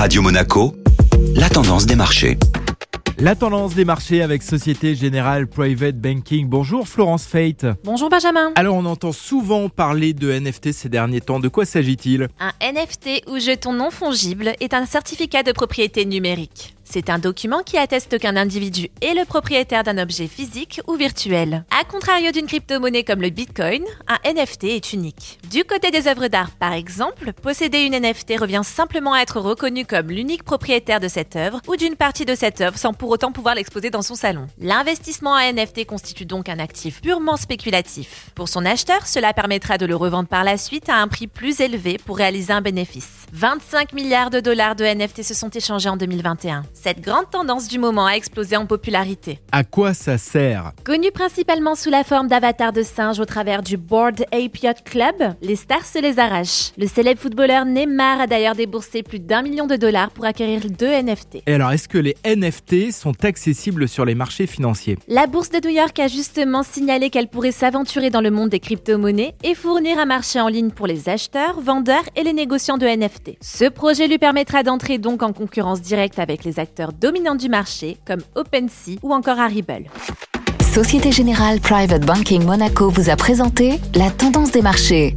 Radio Monaco, la tendance des marchés. La tendance des marchés avec Société Générale Private Banking. Bonjour Florence Fate. Bonjour Benjamin. Alors on entend souvent parler de NFT ces derniers temps. De quoi s'agit-il? Un NFT ou jeton non fongible est un certificat de propriété numérique. C'est un document qui atteste qu'un individu est le propriétaire d'un objet physique ou virtuel. A contrario d'une crypto-monnaie comme le Bitcoin, un NFT est unique. Du côté des œuvres d'art, par exemple, posséder une NFT revient simplement à être reconnu comme l'unique propriétaire de cette œuvre ou d'une partie de cette œuvre sans pour autant pouvoir l'exposer dans son salon. L'investissement en NFT constitue donc un actif purement spéculatif. Pour son acheteur, cela permettra de le revendre par la suite à un prix plus élevé pour réaliser un bénéfice. 25 milliards de dollars de NFT se sont échangés en 2021. Cette grande tendance du moment a explosé en popularité. À quoi ça sert Connu principalement sous la forme d'avatars de singes au travers du Board Ape Yacht Club, les stars se les arrachent. Le célèbre footballeur Neymar a d'ailleurs déboursé plus d'un million de dollars pour acquérir deux NFT. Et alors, est-ce que les NFT sont accessibles sur les marchés financiers? La bourse de New York a justement signalé qu'elle pourrait s'aventurer dans le monde des crypto-monnaies et fournir un marché en ligne pour les acheteurs, vendeurs et les négociants de NFT. Ce projet lui permettra d'entrer donc en concurrence directe avec les acteurs dominants du marché comme OpenSea ou encore Harible. Société Générale Private Banking Monaco vous a présenté la tendance des marchés.